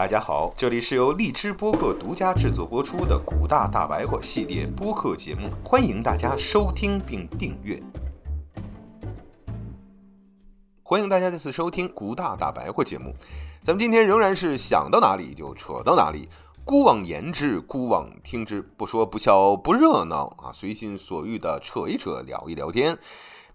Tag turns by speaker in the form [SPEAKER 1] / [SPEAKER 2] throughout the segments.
[SPEAKER 1] 大家好，这里是由荔枝播客独家制作播出的《古大大白话》系列播客节目，欢迎大家收听并订阅。欢迎大家再次收听《古大大白话》节目，咱们今天仍然是想到哪里就扯到哪里，姑妄言之，姑妄听之，不说不笑不热闹啊，随心所欲的扯一扯，聊一聊天。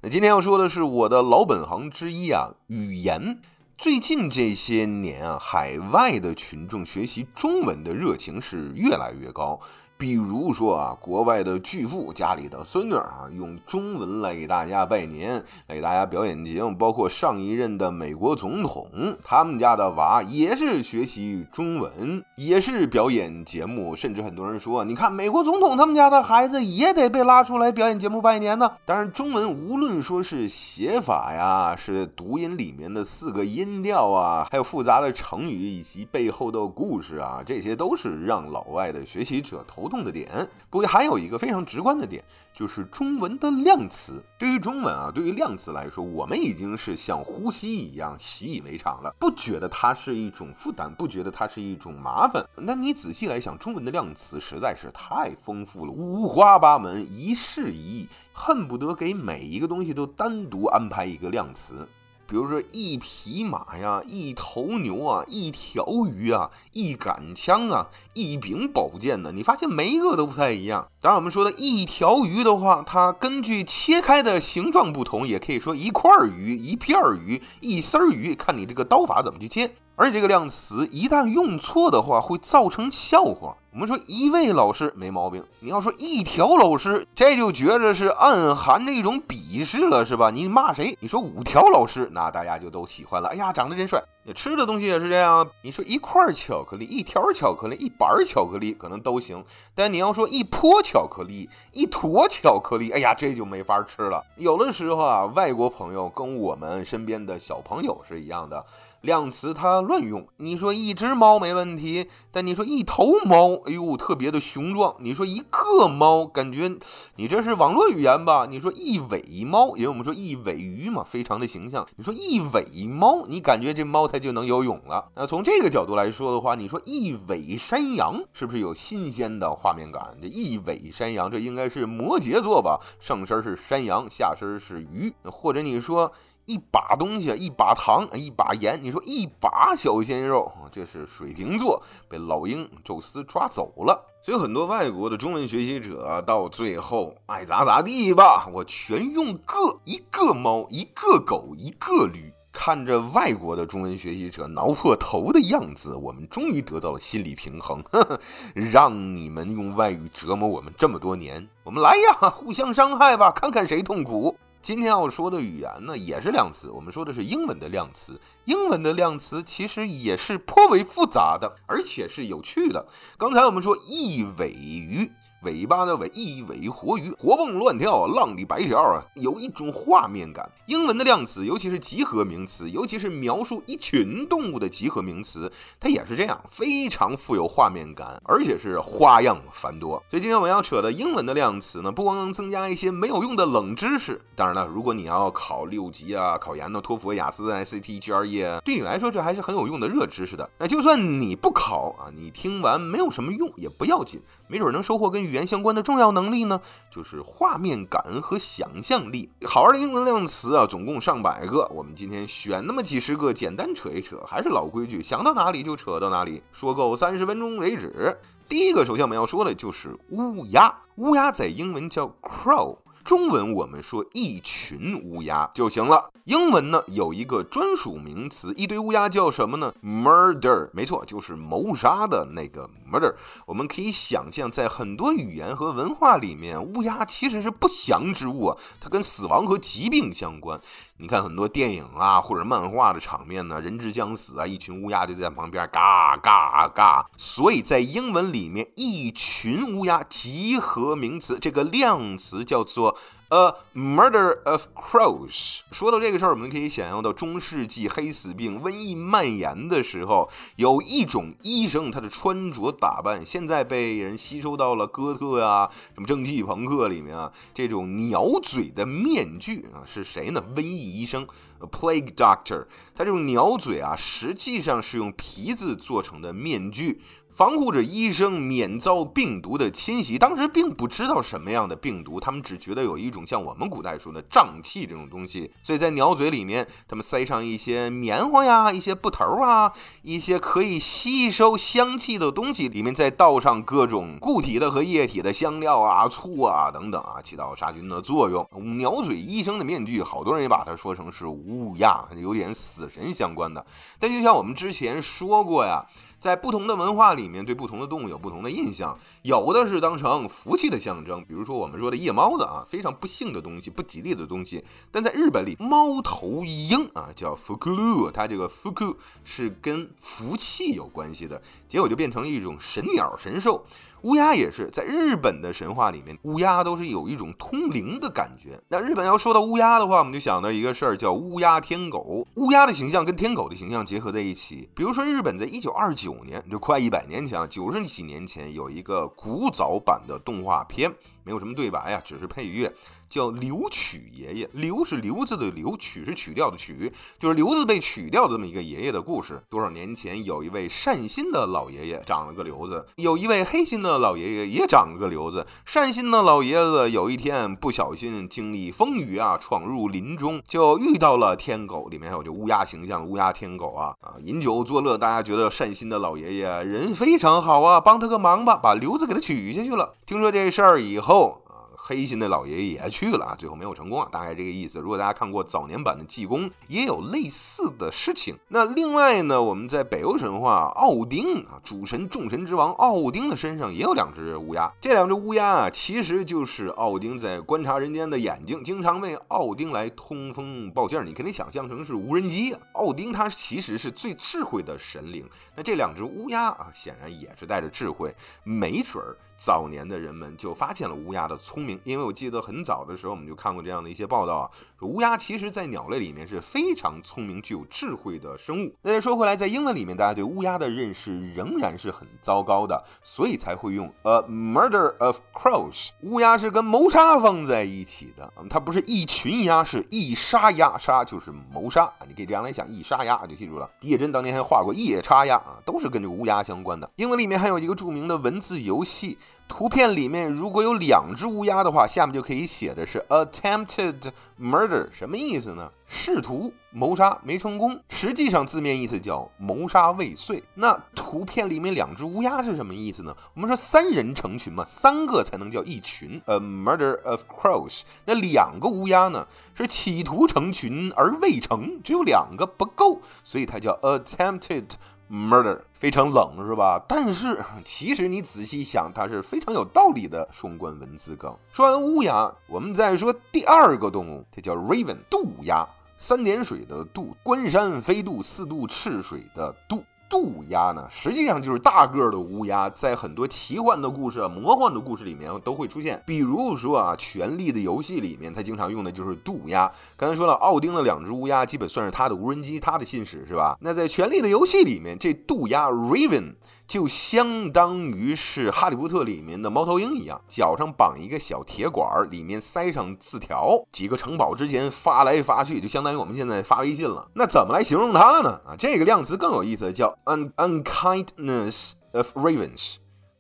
[SPEAKER 1] 那今天要说的是我的老本行之一啊，语言。最近这些年啊，海外的群众学习中文的热情是越来越高。比如说啊，国外的巨富家里的孙女啊，用中文来给大家拜年，来给大家表演节目。包括上一任的美国总统，他们家的娃也是学习中文，也是表演节目。甚至很多人说，你看美国总统他们家的孩子也得被拉出来表演节目拜年呢。当然，中文无论说是写法呀，是读音里面的四个音调啊，还有复杂的成语以及背后的故事啊，这些都是让老外的学习者头头。动的点，不过还有一个非常直观的点，就是中文的量词。对于中文啊，对于量词来说，我们已经是像呼吸一样习以为常了，不觉得它是一种负担，不觉得它是一种麻烦。那你仔细来想，中文的量词实在是太丰富了，五花八门，一事一议，恨不得给每一个东西都单独安排一个量词。比如说一匹马呀，一头牛啊，一条鱼啊，一杆枪啊，一柄宝剑呢，你发现每一个都不太一样。当然，我们说的一条鱼的话，它根据切开的形状不同，也可以说一块鱼、一片鱼、一丝鱼，看你这个刀法怎么去切。而且这个量词一旦用错的话，会造成笑话。我们说一位老师没毛病，你要说一条老师，这就觉着是暗含着一种鄙视了，是吧？你骂谁？你说五条老师，那大家就都喜欢了。哎呀，长得真帅。吃的东西也是这样，你说一块巧克力、一条巧克力、一板巧克力，可能都行。但你要说一坨巧克力、一坨巧克力，哎呀，这就没法吃了。有的时候啊，外国朋友跟我们身边的小朋友是一样的。量词它乱用，你说一只猫没问题，但你说一头猫，哎呦，特别的雄壮。你说一个猫，感觉你这是网络语言吧？你说一尾猫，因为我们说一尾鱼嘛，非常的形象。你说一尾猫，你感觉这猫它就能游泳了。那从这个角度来说的话，你说一尾山羊，是不是有新鲜的画面感？这一尾山羊，这应该是摩羯座吧？上身是山羊，下身是鱼，或者你说。一把东西，一把糖，一把盐。你说一把小鲜肉，这是水瓶座被老鹰宙斯抓走了。所以很多外国的中文学习者到最后爱咋咋地吧，我全用个一个猫，一个狗，一个驴。看着外国的中文学习者挠破头的样子，我们终于得到了心理平衡呵呵。让你们用外语折磨我们这么多年，我们来呀，互相伤害吧，看看谁痛苦。今天要说的语言呢，也是量词。我们说的是英文的量词，英文的量词其实也是颇为复杂的，而且是有趣的。刚才我们说一尾鱼。尾巴的尾，一尾活鱼，活蹦乱跳，浪里白条啊，有一种画面感。英文的量词，尤其是集合名词，尤其是描述一群动物的集合名词，它也是这样，非常富有画面感，而且是花样繁多。所以今天我们要扯的英文的量词呢，不光能增加一些没有用的冷知识，当然了，如果你要考六级啊，考研的托福、雅思、SAT、GRE，对你来说这还是很有用的热知识的。那就算你不考啊，你听完没有什么用也不要紧，没准能收获跟。语语言相关的重要能力呢，就是画面感和想象力。好玩的英文量词啊，总共上百个，我们今天选那么几十个，简单扯一扯。还是老规矩，想到哪里就扯到哪里，说够三十分钟为止。第一个，首先我们要说的就是乌鸦。乌鸦在英文叫 crow。中文我们说一群乌鸦就行了。英文呢有一个专属名词，一堆乌鸦叫什么呢？Murder，没错，就是谋杀的那个 murder。我们可以想象，在很多语言和文化里面，乌鸦其实是不祥之物啊，它跟死亡和疾病相关。你看很多电影啊或者漫画的场面呢，人之将死啊，一群乌鸦就在旁边嘎嘎嘎。所以在英文里面，一群乌鸦集合名词这个量词叫做 A murder of crows。说到这个事儿，我们可以想象到中世纪黑死病瘟疫蔓延的时候，有一种医生他的穿着打扮，现在被人吸收到了哥特呀、什么蒸汽朋克里面啊，这种鸟嘴的面具啊，是谁呢？瘟疫医生 plague doctor。他这种鸟嘴啊，实际上是用皮子做成的面具。防护着医生免遭病毒的侵袭。当时并不知道什么样的病毒，他们只觉得有一种像我们古代说的瘴气这种东西，所以在鸟嘴里面，他们塞上一些棉花呀、一些布头啊、一些可以吸收香气的东西，里面再倒上各种固体的和液体的香料啊、醋啊等等啊，起到杀菌的作用。鸟嘴医生的面具，好多人也把它说成是乌鸦，有点死神相关的。但就像我们之前说过呀。在不同的文化里面，对不同的动物有不同的印象，有的是当成福气的象征，比如说我们说的夜猫子啊，非常不幸的东西，不吉利的东西。但在日本里，猫头鹰啊叫 fukuru，它这个 fuku 是跟福气有关系的，结果就变成了一种神鸟神兽。乌鸦也是在日本的神话里面，乌鸦都是有一种通灵的感觉。那日本要说到乌鸦的话，我们就想到一个事儿，叫乌鸦天狗。乌鸦的形象跟天狗的形象结合在一起。比如说，日本在一九二九五年，就快一百年前，九十几年前，有一个古早版的动画片，没有什么对白呀，只是配乐。叫留取爷爷，留是留字的留，取是取掉的取，就是留字被取掉的这么一个爷爷的故事。多少年前，有一位善心的老爷爷长了个瘤子，有一位黑心的老爷爷也长了个瘤子。善心的老爷子有一天不小心经历风雨啊，闯入林中，就遇到了天狗，里面还有这乌鸦形象，乌鸦天狗啊啊，饮酒作乐，大家觉得善心的老爷爷人非常好啊，帮他个忙吧，把瘤子给他取下去了。听说这事儿以后。Oh, 黑心的老爷爷也去了啊，最后没有成功啊，大概这个意思。如果大家看过早年版的济公，也有类似的事情。那另外呢，我们在北欧神话，奥丁啊，主神众神之王奥丁的身上也有两只乌鸦。这两只乌鸦啊，其实就是奥丁在观察人间的眼睛，经常为奥丁来通风报信儿。你肯定想象成是无人机啊。奥丁他其实是最智慧的神灵，那这两只乌鸦啊，显然也是带着智慧，没准儿。早年的人们就发现了乌鸦的聪明，因为我记得很早的时候我们就看过这样的一些报道啊，说乌鸦其实在鸟类里面是非常聪明、具有智慧的生物。那再说回来，在英文里面，大家对乌鸦的认识仍然是很糟糕的，所以才会用 a murder of crows。乌鸦是跟谋杀放在一起的，它不是一群鸭，是一杀鸭，杀就是谋杀啊。你可以这样来想，一杀鸭就记住了。叶真当年还画过夜叉鸭啊，都是跟这个乌鸦相关的。英文里面还有一个著名的文字游戏。图片里面如果有两只乌鸦的话，下面就可以写的是 attempted murder，什么意思呢？试图谋杀没成功，实际上字面意思叫谋杀未遂。那图片里面两只乌鸦是什么意思呢？我们说三人成群嘛，三个才能叫一群，a murder of crows。那两个乌鸦呢，是企图成群而未成，只有两个不够，所以它叫 attempted。Murder 非常冷是吧？但是其实你仔细想，它是非常有道理的双关文字梗。说完乌鸦，我们再说第二个动物，它叫 Raven 渡鸦，三点水的渡，关山飞渡，四渡赤水的渡。渡鸦呢，实际上就是大个的乌鸦，在很多奇幻的故事、魔幻的故事里面都会出现。比如说啊，《权力的游戏》里面，它经常用的就是渡鸦。刚才说了，奥丁的两只乌鸦基本算是他的无人机，他的信使是吧？那在《权力的游戏》里面，这渡鸦 Raven。就相当于是《哈利波特》里面的猫头鹰一样，脚上绑一个小铁管，里面塞上字条，几个城堡之间发来发去，就相当于我们现在发微信了。那怎么来形容它呢？啊，这个量词更有意思，叫 un unkindness of ravens。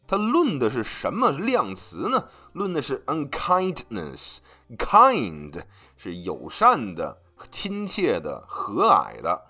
[SPEAKER 1] 它论的是什么量词呢？论的是 unkindness。kind 是友善的、亲切的、和蔼的。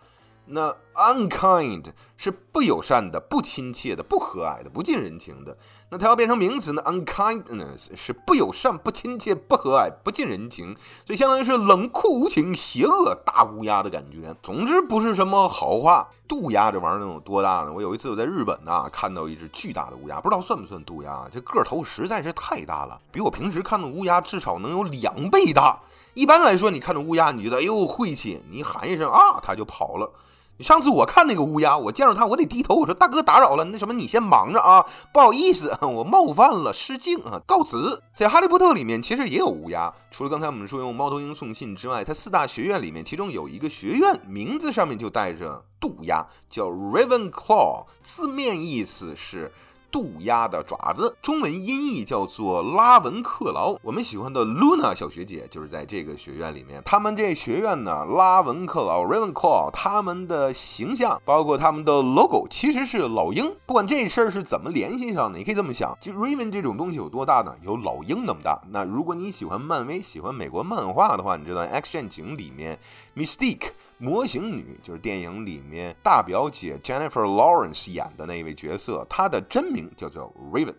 [SPEAKER 1] 那 unkind 是不友善的、不亲切的、不和蔼的、不近人情的。那它要变成名词呢？unkindness 是不友善、不亲切、不和蔼、不近人情，所以相当于是冷酷无情、邪恶大乌鸦的感觉。总之不是什么好话。渡鸦这玩意儿能有多大呢？我有一次我在日本呢，看到一只巨大的乌鸦，不知道算不算渡鸦。这个头实在是太大了，比我平时看的乌鸦至少能有两倍大。一般来说，你看着乌鸦，你觉得哎呦晦气，你喊一声啊，它就跑了。上次我看那个乌鸦，我见着它，我得低头。我说大哥打扰了，那什么你先忙着啊，不好意思，我冒犯了，失敬啊，告辞。在哈利波特里面其实也有乌鸦，除了刚才我们说用猫头鹰送信之外，它四大学院里面其中有一个学院名字上面就带着渡鸦，叫 Ravenclaw，字面意思是。渡鸦的爪子，中文音译叫做拉文克劳。我们喜欢的 Luna 小学姐就是在这个学院里面。他们这学院呢，拉文克劳 （Ravenclaw），他们的形象包括他们的 logo，其实是老鹰。不管这事儿是怎么联系上的，你可以这么想：就 Raven 这种东西有多大呢？有老鹰那么大。那如果你喜欢漫威、喜欢美国漫画的话，你知道《X 战警》里面 Mystique。模型女就是电影里面大表姐 Jennifer Lawrence 演的那一位角色，她的真名叫做 Raven。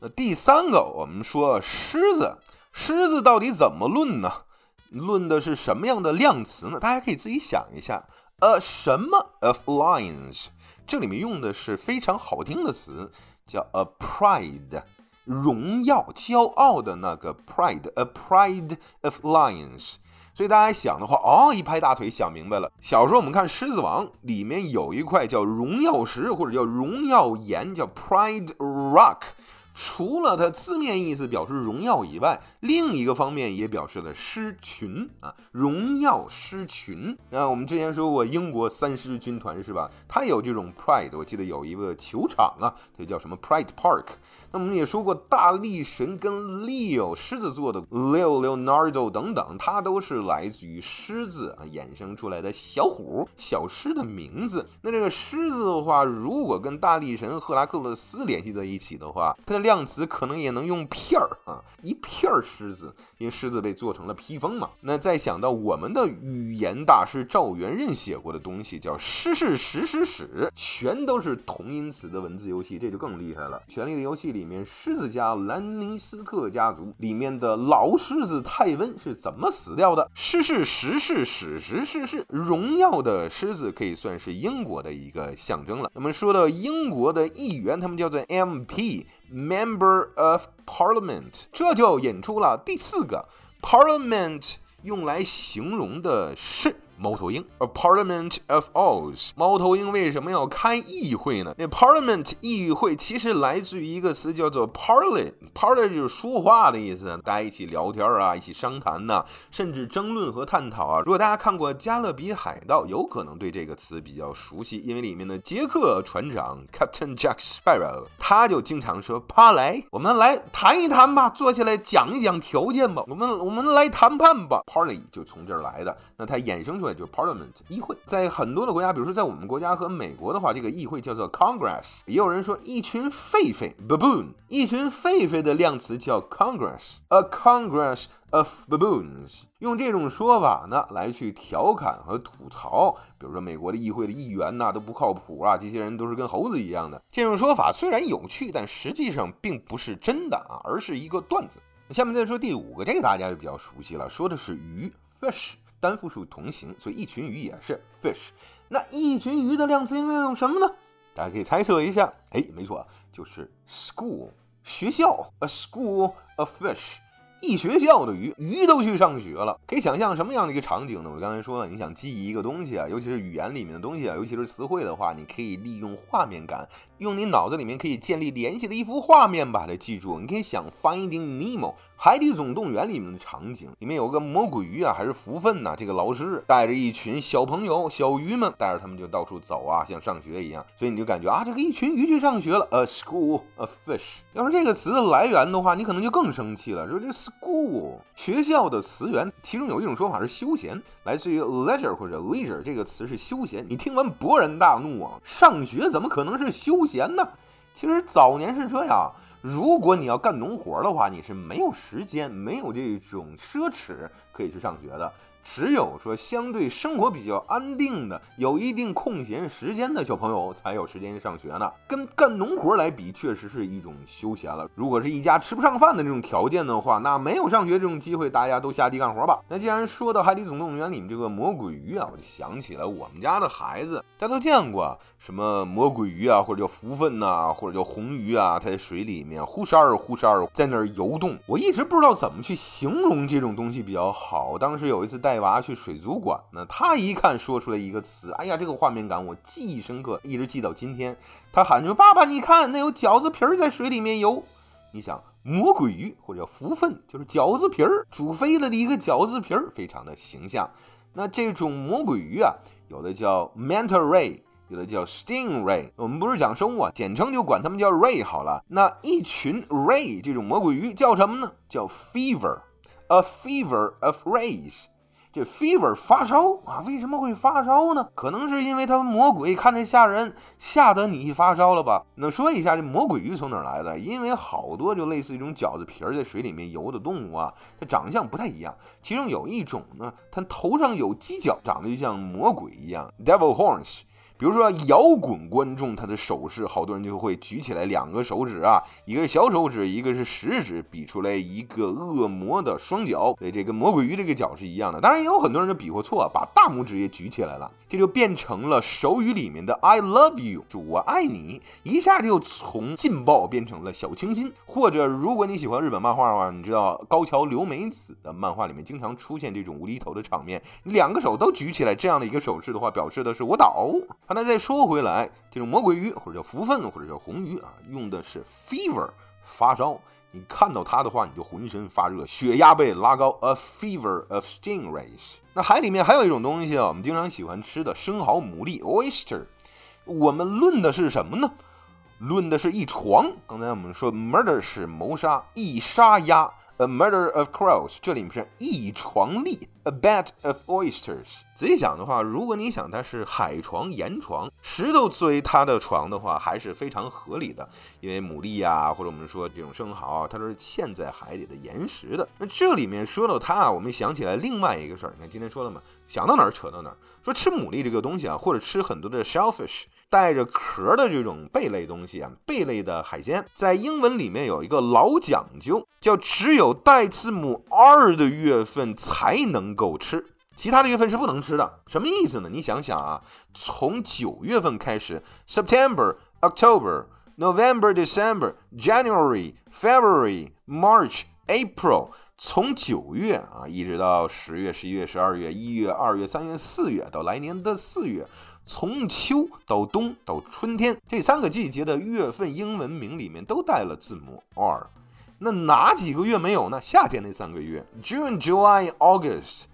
[SPEAKER 1] 那第三个，我们说狮子，狮子到底怎么论呢？论的是什么样的量词呢？大家可以自己想一下。呃，什么 of lions？这里面用的是非常好听的词，叫 a pride，荣耀、骄傲的那个 pride，a pride of lions。所以大家想的话，哦，一拍大腿想明白了。小时候我们看《狮子王》，里面有一块叫荣耀石，或者叫荣耀岩，叫 Pride Rock。除了它字面意思表示荣耀以外，另一个方面也表示了狮群啊，荣耀狮群。那我们之前说过英国三狮军团是吧？它有这种 pride，我记得有一个球场啊，它叫什么 Pride Park。那我们也说过大力神跟 Leo 狮子座的 Leo Leonardo 等等，它都是来自于狮子啊衍生出来的小虎、小狮的名字。那这个狮子的话，如果跟大力神赫拉克勒斯联系在一起的话，它的量词可能也能用片儿啊，一片儿狮子，因为狮子被做成了披风嘛。那再想到我们的语言大师赵元任写过的东西，叫诗是史史史，全都是同音词的文字游戏，这就更厉害了。权力的游戏里面，狮子家兰尼斯特家族里面的老狮子泰温是怎么死掉的？诗是史是史实是是荣耀的狮子可以算是英国的一个象征了。那么说到英国的议员，他们叫做 MP。Member of Parliament，这就引出了第四个 Parliament 用来形容的是。猫头鹰，a Parliament of Owls。猫头鹰为什么要开议会呢？那 Parliament 议会其实来自于一个词叫做 Parley，Parley 就是说话的意思，大家一起聊天啊，一起商谈呐，甚至争论和探讨啊。如果大家看过《加勒比海盗》，有可能对这个词比较熟悉，因为里面的杰克船长 Captain Jack Sparrow 他就经常说：“ party，我们来谈一谈吧，坐下来讲一讲条件吧，我们我们来谈判吧。”Parley 就从这儿来的，那它衍生出。就 Parliament 议会，在很多的国家，比如说在我们国家和美国的话，这个议会叫做 Congress。也有人说一群狒狒 baboon，一群狒狒的量词叫 Congress，a Congress of baboons。用这种说法呢来去调侃和吐槽，比如说美国的议会的议员呐都不靠谱啊，这些人都是跟猴子一样的。这种说法虽然有趣，但实际上并不是真的啊，而是一个段子。下面再说第五个，这个大家就比较熟悉了，说的是鱼 fish。单复数同形，所以一群鱼也是 fish。那一群鱼的量词应该用什么呢？大家可以猜测一下。哎，没错，就是 school 学校，a school of fish。一学校的鱼，鱼都去上学了，可以想象什么样的一个场景呢？我刚才说了，你想记忆一个东西啊，尤其是语言里面的东西啊，尤其是词汇的话，你可以利用画面感，用你脑子里面可以建立联系的一幅画面把它记住。你可以想 Finding Nemo。海底总动员里面的场景，里面有个魔鬼鱼啊，还是福分呐？这个老师带着一群小朋友、小鱼们，带着他们就到处走啊，像上学一样。所以你就感觉啊，这个一群鱼去上学了。A school of fish。要是这个词的来源的话，你可能就更生气了。说这故学校的词源，其中有一种说法是休闲，来自于 leisure 或者 leisure 这个词是休闲。你听完勃然大怒啊！上学怎么可能是休闲呢？其实早年是这样。如果你要干农活的话，你是没有时间、没有这种奢侈可以去上学的。只有说相对生活比较安定的、有一定空闲时间的小朋友才有时间上学呢。跟干农活来比，确实是一种休闲了。如果是一家吃不上饭的这种条件的话，那没有上学这种机会，大家都下地干活吧。那既然说到《海底总动员》里面这个魔鬼鱼啊，我就想起了我们家的孩子，大家都见过什么魔鬼鱼啊，或者叫福分呐，或者叫红鱼啊，它在水里面。面忽闪忽闪在那儿游动。我一直不知道怎么去形容这种东西比较好。当时有一次带娃去水族馆呢，他一看说出来一个词，哎呀，这个画面感我记忆深刻，一直记到今天。他喊着：“爸爸，你看，那有饺子皮儿在水里面游。”你想，魔鬼鱼或者叫福分，就是饺子皮儿煮飞了的一个饺子皮儿，非常的形象。那这种魔鬼鱼啊，有的叫 manta ray，有的叫 stingray。我们不是讲生物啊，简称就管它们叫 ray 好了。那一群 ray 这种魔鬼鱼叫什么呢？叫 fever，a fever of rays。这 fever 发烧啊，为什么会发烧呢？可能是因为它魔鬼看着吓人，吓得你一发烧了吧？那说一下这魔鬼鱼从哪来的？因为好多就类似一种饺子皮儿在水里面游的动物啊，它长相不太一样。其中有一种呢，它头上有犄角，长得就像魔鬼一样，devil horns。比如说摇滚观众，他的手势，好多人就会举起来两个手指啊，一个是小手指，一个是食指，比出来一个恶魔的双脚，所以这跟魔鬼鱼这个脚是一样的。当然也有很多人就比划错，把大拇指也举起来了，这就变成了手语里面的 I love you，就我爱你，一下就从劲爆变成了小清新。或者如果你喜欢日本漫画的话，你知道高桥留美子的漫画里面经常出现这种无厘头的场面，两个手都举起来这样的一个手势的话，表示的是我倒。那再说回来，这种魔鬼鱼或者叫福分或者叫红鱼啊，用的是 fever 发烧。你看到它的话，你就浑身发热，血压被拉高。A fever of stingrays。那海里面还有一种东西啊，我们经常喜欢吃的生蚝、牡蛎 oyster。我们论的是什么呢？论的是一床。刚才我们说 murder 是谋杀，一杀鸭。A murder of crows，这里面是一床粒。A bed of oysters。仔细想的话，如果你想它是海床、岩床，石头作为它的床的话，还是非常合理的。因为牡蛎呀，或者我们说这种生蚝，它都是嵌在海里的岩石的。那这里面说到它啊，我们想起来另外一个事儿。你看今天说了嘛，想到哪儿扯到哪儿。说吃牡蛎这个东西啊，或者吃很多的 shellfish 带着壳的这种贝类东西啊，贝类的海鲜，在英文里面有一个老讲究，叫只有带字母 R 的月份才能。够吃，其他的月份是不能吃的。什么意思呢？你想想啊，从九月份开始，September、October、November、December、January、February、March、April，从九月啊一直到十月、十一月、十二月、一月、二月、三月、四月，到来年的四月，从秋到冬到春天这三个季节的月份英文名里面都带了字母 R。那哪几个月没有呢？夏天那三个月，June、July、August。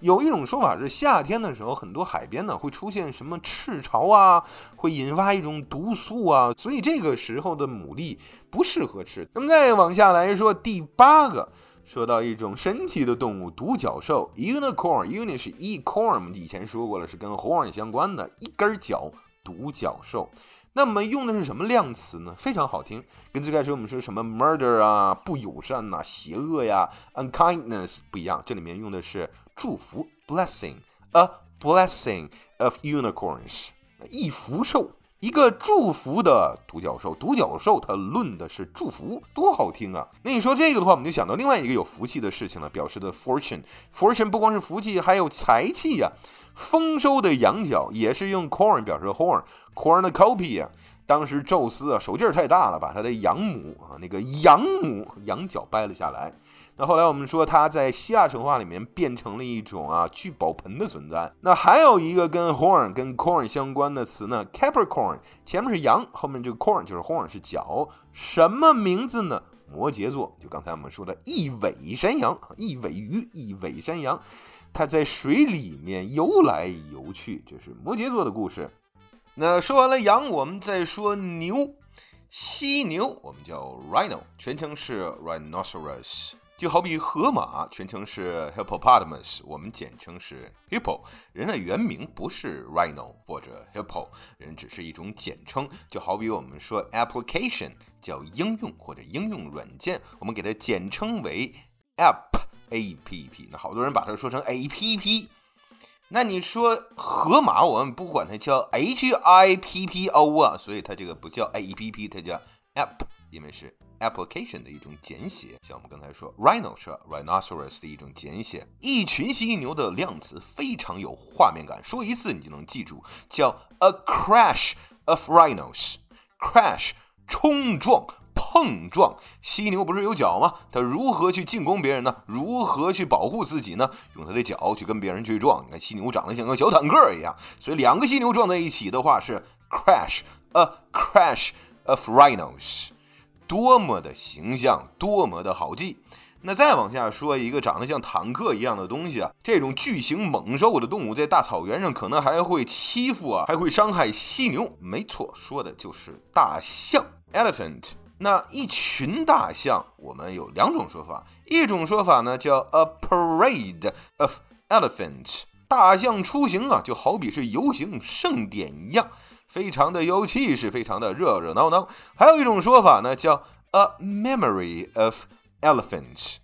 [SPEAKER 1] 有一种说法是，夏天的时候，很多海边呢会出现什么赤潮啊，会引发一种毒素啊，所以这个时候的牡蛎不适合吃。那么再往下来说，第八个说到一种神奇的动物——独角兽 （Unicorn）。Uni 是 e-corn，我们以前说过了，是跟 horn 相关的，一根角，独角兽。那么用的是什么量词呢？非常好听，跟最开始我们说什么 murder 啊、不友善呐、邪恶呀、unkindness 不一样，这里面用的是祝福 blessing，a blessing of unicorns，一福寿。一个祝福的独角兽，独角兽它论的是祝福，多好听啊！那你说这个的话，我们就想到另外一个有福气的事情了，表示的 fortune，fortune 不光是福气，还有财气呀。丰收的羊角也是用 corn 表示 horn，cornucopia。当时宙斯啊手劲儿太大了，把他的养母啊那个养母羊角掰了下来。那后来我们说它在希腊神话里面变成了一种啊聚宝盆的存在。那还有一个跟 horn 跟 corn 相关的词呢，Capricorn 前面是羊，后面这个 corn 就是 horn 是角，什么名字呢？摩羯座，就刚才我们说的一尾山羊，一尾鱼，一尾山羊，它在水里面游来游去，这是摩羯座的故事。那说完了羊，我们再说牛。犀牛我们叫 rhino，全称是 rhinoceros。就好比河马，全称是 hippopotamus，我们简称是 hippo。人的原名不是 rhino 或者 hippo，人只是一种简称。就好比我们说 application 叫应用或者应用软件，我们给它简称为 app，a p p。那好多人把它说成 a p p。那你说河马，我们不管它叫 H I P P O 啊，所以它这个不叫 A P P，它叫 App，因为是 application 的一种简写。像我们刚才说，Rhino 是 Rhinoceros 的一种简写。一群犀牛的量词非常有画面感，说一次你就能记住，叫 A crash of rhinos，crash 冲撞。碰撞。犀牛不是有角吗？它如何去进攻别人呢？如何去保护自己呢？用它的角去跟别人去撞。你看犀牛长得像个小坦克一样，所以两个犀牛撞在一起的话是 crash，a crash of rhinos，多么的形象，多么的好记。那再往下说一个长得像坦克一样的东西啊，这种巨型猛兽的动物在大草原上可能还会欺负啊，还会伤害犀牛。没错，说的就是大象 （elephant）。那一群大象，我们有两种说法，一种说法呢叫 a parade of elephants，大象出行啊，就好比是游行盛典一样，非常的有气势，非常的热热闹闹。还有一种说法呢叫 a memory of。Elephants，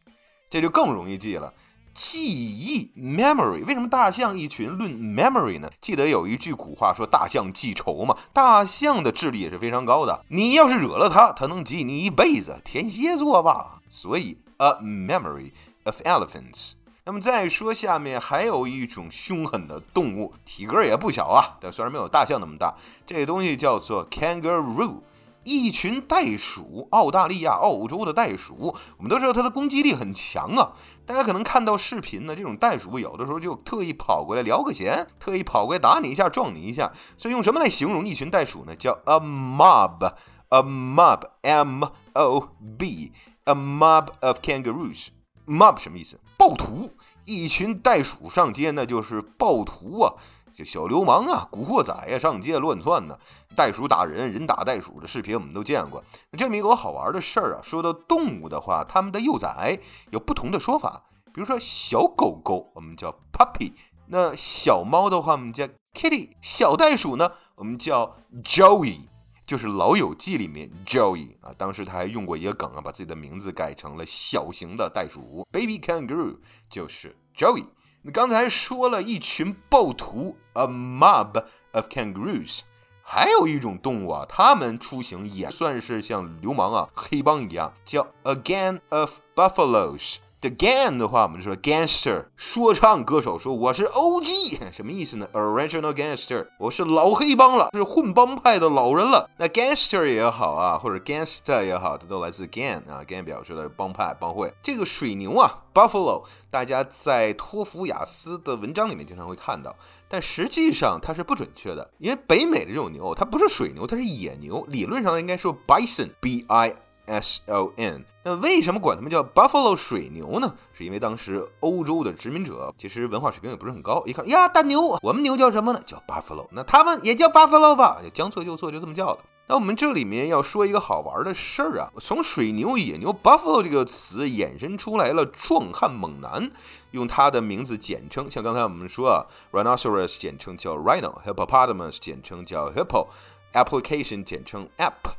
[SPEAKER 1] 这就更容易记了。记忆 memory，为什么大象一群论 memory 呢？记得有一句古话说大象记仇嘛。大象的智力也是非常高的，你要是惹了它，它能记你一辈子。天蝎座吧，所以 a memory of elephants。那么再说下面还有一种凶狠的动物，体格也不小啊，但虽然没有大象那么大，这个东西叫做 kangaroo。一群袋鼠，澳大利亚、澳洲的袋鼠，我们都知道它的攻击力很强啊。大家可能看到视频呢，这种袋鼠有的时候就特意跑过来聊个闲，特意跑过来打你一下、撞你一下。所以用什么来形容一群袋鼠呢？叫 a mob，a mob，m o b，a mob of kangaroos。mob 什么意思？暴徒。一群袋鼠上街，那就是暴徒啊。就小流氓啊，古惑仔呀，上街乱窜呢，袋鼠打人，人打袋鼠的视频我们都见过。那这么一个好玩的事儿啊，说到动物的话，它们的幼崽有不同的说法。比如说小狗狗，我们叫 puppy；那小猫的话，我们叫 kitty；小袋鼠呢，我们叫 Joey，就是《老友记》里面 Joey 啊。当时他还用过一个梗啊，把自己的名字改成了小型的袋鼠，baby kangaroo 就是 Joey。你刚才说了一群暴徒，a mob of kangaroos，还有一种动物啊，它们出行也算是像流氓啊、黑帮一样，叫 a gang of buffaloes。The gang 的话，我们就说 gangster，说唱歌手说我是 OG，什么意思呢？Original gangster，我是老黑帮了，是混帮派的老人了。那 gangster 也好啊，或者 gangster 也好，它都来自 gang 啊，gang 表示了帮派帮会。这个水牛啊，buffalo，大家在托福雅思的文章里面经常会看到，但实际上它是不准确的，因为北美的这种牛，它不是水牛，它是野牛，理论上应该说 bison，b i。S O N，那为什么管他们叫 Buffalo 水牛呢？是因为当时欧洲的殖民者其实文化水平也不是很高，一看呀大牛，我们牛叫什么呢？叫 Buffalo，那他们也叫 Buffalo 吧？就将错就错，就这么叫了。那我们这里面要说一个好玩的事儿啊，从水牛、野牛 Buffalo 这个词衍生出来了壮汉猛男，用它的名字简称，像刚才我们说啊，Rhinoceros 简称叫 Rhino，Hippopotamus 简称叫 Hippo，Application 简称 App。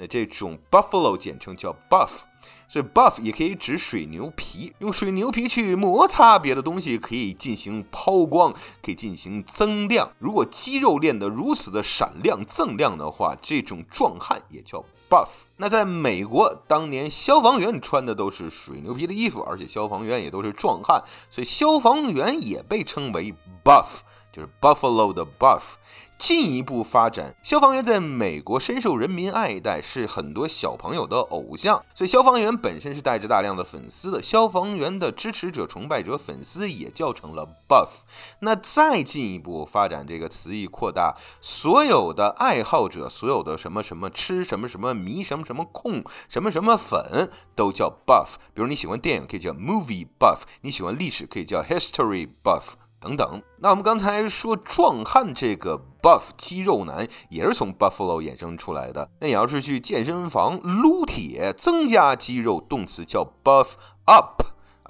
[SPEAKER 1] 那这种 buffalo 简称叫 buff，所以 buff 也可以指水牛皮，用水牛皮去摩擦别的东西，可以进行抛光，可以进行增亮。如果肌肉练得如此的闪亮锃亮的话，这种壮汉也叫 buff。那在美国，当年消防员穿的都是水牛皮的衣服，而且消防员也都是壮汉，所以消防员也被称为 buff，就是 buffalo 的 buff。进一步发展，消防员在美国深受人民爱戴，是很多小朋友的偶像。所以，消防员本身是带着大量的粉丝的。消防员的支持者、崇拜者、粉丝也叫成了 buff。那再进一步发展，这个词义扩大，所有的爱好者，所有的什么什么吃什么什么迷什么什么控什么什么粉，都叫 buff。比如你喜欢电影，可以叫 movie buff；你喜欢历史，可以叫 history buff。等等，那我们刚才说壮汉这个 buff 肌肉男也是从 buffalo 衍生出来的。那你要是去健身房撸铁增加肌肉，动词叫 buff up。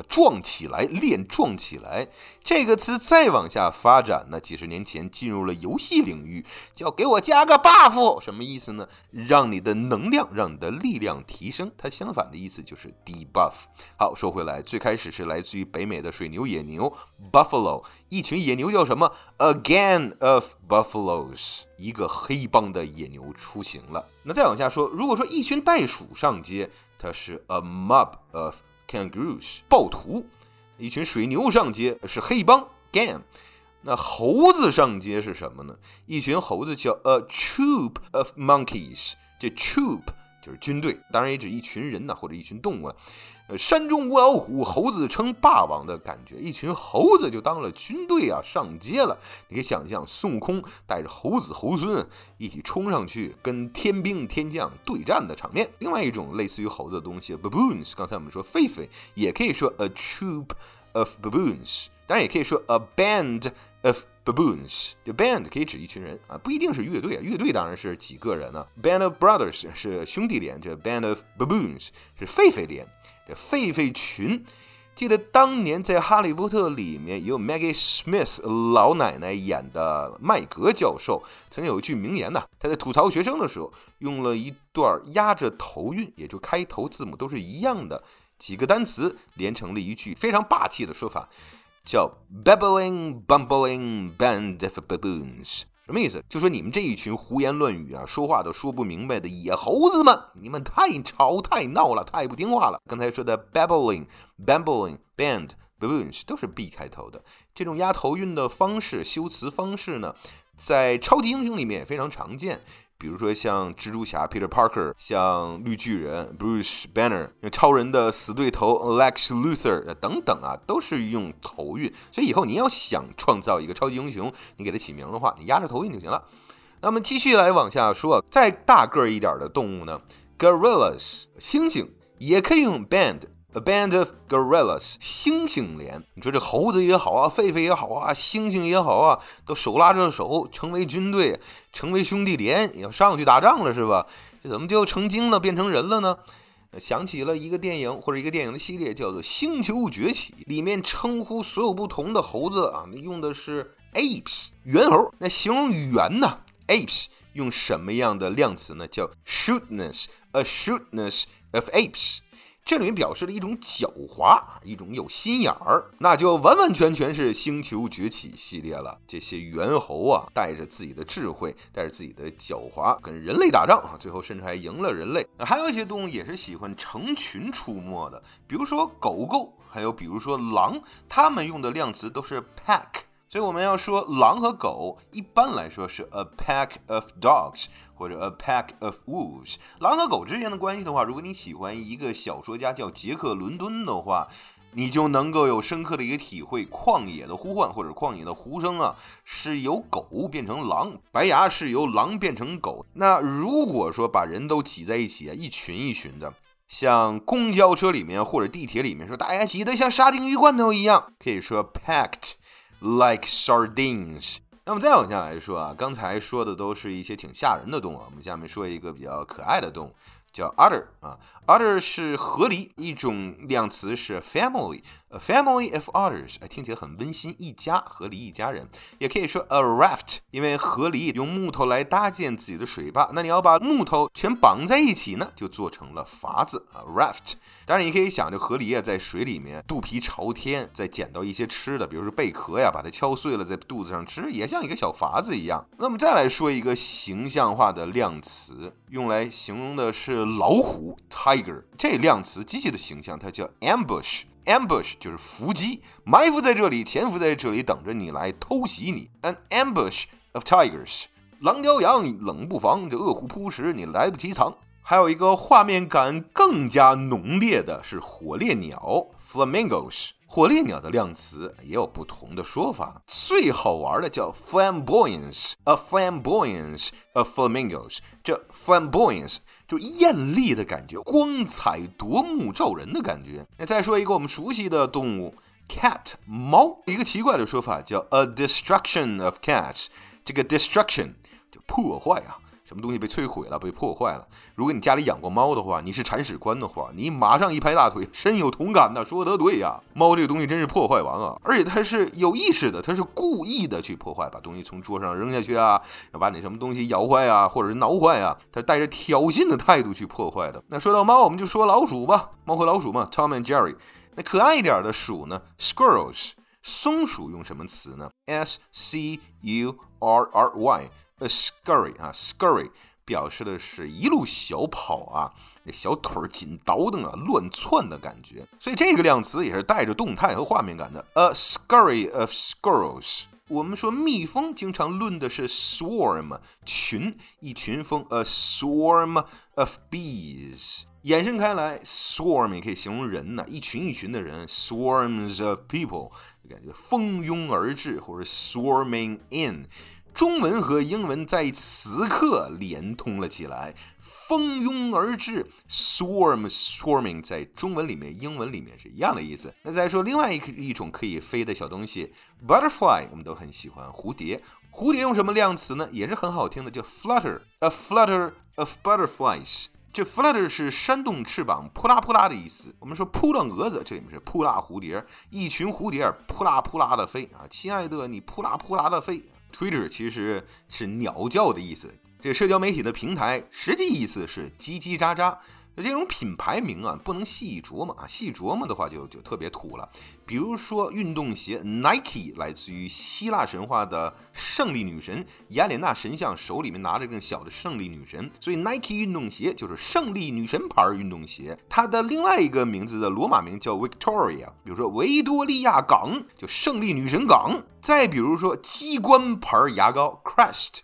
[SPEAKER 1] 撞起来，练撞起来，这个词再往下发展呢？几十年前进入了游戏领域，叫给我加个 buff，什么意思呢？让你的能量，让你的力量提升。它相反的意思就是 debuff。好，说回来，最开始是来自于北美的水牛、野牛 buffalo，一群野牛叫什么？A gang of buffaloes，一个黑帮的野牛出行了。那再往下说，如果说一群袋鼠上街，它是 a mob of Kangaroos，暴徒；一群水牛上街是黑帮 gam，。那猴子上街是什么呢？一群猴子叫 a troop of monkeys。这 troop 就是军队，当然也指一群人呢，或者一群动物啊。呃，山中无老虎，猴子称霸王的感觉，一群猴子就当了军队啊，上街了。你可以想象孙悟空带着猴子猴孙一起冲上去跟天兵天将对战的场面。另外一种类似于猴子的东西，baboons，刚才我们说狒狒，也可以说 a troop of baboons，当然也可以说 a band of。Baboons，这 band 可以指一群人啊，不一定是乐队啊，乐队当然是几个人呢。Band of brothers 是兄弟连，这 band of baboons 是狒狒连，这狒狒群。记得当年在《哈利波特》里面有 Maggie Smith 老奶奶演的麦格教授，曾有一句名言呢，他在吐槽学生的时候，用了一段压着头韵，也就开头字母都是一样的几个单词连成了一句非常霸气的说法。叫 babbling bumbling band of baboons，什么意思？就说你们这一群胡言乱语啊，说话都说不明白的野猴子们，你们太吵太闹了，太不听话了。刚才说的 babbling bumbling band baboons 都是 b 开头的，这种押头韵的方式，修辞方式呢，在超级英雄里面也非常常见。比如说像蜘蛛侠 Peter Parker，像绿巨人 Bruce Banner，超人的死对头 Lex Luthor 等等啊，都是用头韵。所以以后你要想创造一个超级英雄，你给他起名的话，你压着头韵就行了。那么继续来往下说，再大个儿一点的动物呢，Gorillas，猩猩也可以用 band。A band of gorillas，猩猩连。你说这猴子也好啊，狒狒也好啊，猩猩也好啊，都手拉着手成为军队，成为兄弟连，要上去打仗了是吧？这怎么就成精了，变成人了呢？想起了一个电影或者一个电影的系列，叫做《星球崛起》，里面称呼所有不同的猴子啊，用的是 apes，猿猴。那形容猿呢？apes 用什么样的量词呢？叫 shrewdness，a shrewdness of apes。这里面表示了一种狡猾，一种有心眼儿，那就完完全全是《星球崛起》系列了。这些猿猴啊，带着自己的智慧，带着自己的狡猾，跟人类打仗啊，最后甚至还赢了人类。还有一些动物也是喜欢成群出没的，比如说狗狗，还有比如说狼，它们用的量词都是 pack。所以我们要说狼和狗，一般来说是 a pack of dogs 或者 a pack of wolves。狼和狗之间的关系的话，如果你喜欢一个小说家叫杰克·伦敦的话，你就能够有深刻的一个体会。旷野的呼唤或者旷野的呼声啊，是由狗变成狼，白牙是由狼变成狗。那如果说把人都挤在一起啊，一群一群的，像公交车里面或者地铁里面，说大家挤得像沙丁鱼罐头一样，可以说 packed。Like sardines。那么再往下来说啊，刚才说的都是一些挺吓人的动物，我们下面说一个比较可爱的动物。叫 otter 啊，otter 是河狸，一种量词是 family，a family of others 哎，听起来很温馨，一家河狸一家人，也可以说 a raft，因为河狸用木头来搭建自己的水坝，那你要把木头全绑在一起呢，就做成了筏子啊，raft。当然，你可以想，这河狸啊，在水里面肚皮朝天，再捡到一些吃的，比如说贝壳呀，把它敲碎了在肚子上吃，也像一个小筏子一样。那么再来说一个形象化的量词，用来形容的是。老虎 tiger 这量词机器的形象，它叫 ambush，ambush 就是伏击，埋伏在这里，潜伏在这里，等着你来偷袭你。An ambush of tigers，狼叼羊，冷不防，这饿虎扑食，你来不及藏。还有一个画面感更加浓烈的是火烈鸟 flamingos。火烈鸟的量词也有不同的说法，最好玩的叫 flamboyance，a flamboyance of flamingos。这 flamboyance 就艳丽的感觉，光彩夺目、照人的感觉。那再说一个我们熟悉的动物 cat，猫。一个奇怪的说法叫 a destruction of cats，这个 destruction 就破坏啊。什么东西被摧毁了，被破坏了？如果你家里养过猫的话，你是铲屎官的话，你马上一拍大腿，深有同感的，说得对呀！猫这个东西真是破坏王啊，而且它是有意识的，它是故意的去破坏，把东西从桌上扔下去啊，要把你什么东西咬坏啊，或者是挠坏啊，它带着挑衅的态度去破坏的。那说到猫，我们就说老鼠吧，猫和老鼠嘛，Tom and Jerry。那可爱一点的鼠呢，Squirrels。松鼠用什么词呢？S C U R R Y。A scurry 啊，scurry 表示的是一路小跑啊，那小腿儿紧倒腾啊，乱窜的感觉。所以这个量词也是带着动态和画面感的。A scurry of squirrels。我们说蜜蜂经常论的是 swarm 群，一群蜂，a swarm of bees。延伸开来，swarm 也可以形容人呢，一群一群的人，swarms of people，就感觉蜂拥而至，或者 swarming in。中文和英文在此刻连通了起来，蜂拥而至，swarm swarming 在中文里面、英文里面是一样的意思。那再说另外一一种可以飞的小东西，butterfly，我们都很喜欢蝴蝶。蝴蝶用什么量词呢？也是很好听的，叫 flutter，a flutter of butterflies。这 flutter 是扇动翅膀、扑啦扑啦的意思。我们说扑棱蛾子，这里面是扑啦蝴蝶，一群蝴蝶扑啦扑啦的飞啊，亲爱的，你扑啦扑啦的飞。Twitter 其实是鸟叫的意思，这社交媒体的平台实际意思是叽叽喳喳。这种品牌名啊，不能细琢磨啊，细琢磨的话就就特别土了。比如说运动鞋 Nike 来自于希腊神话的胜利女神雅典娜神像手里面拿着更小的胜利女神，所以 Nike 运动鞋就是胜利女神牌运动鞋。它的另外一个名字的罗马名叫 Victoria，比如说维多利亚港就胜利女神港。再比如说机关牌牙膏 Crest，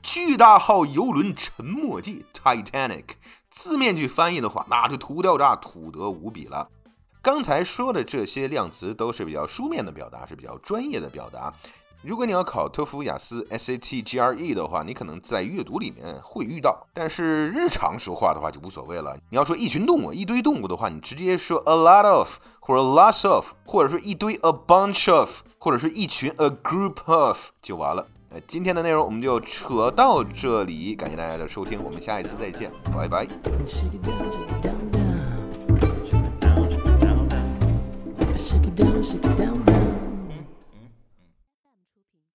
[SPEAKER 1] 巨大号游轮沉没记 Titanic。字面去翻译的话，那就土掉渣，土得无比了。刚才说的这些量词都是比较书面的表达，是比较专业的表达。如果你要考托福、雅思、SAT、GRE 的话，你可能在阅读里面会遇到，但是日常说话的话就无所谓了。你要说一群动物、一堆动物的话，你直接说 a lot of 或者 lots of，或者说一堆 a bunch of，或者是一群 a group of 就完了。今天的内容我们就扯到这里感谢大家的收听我们下一次再见拜拜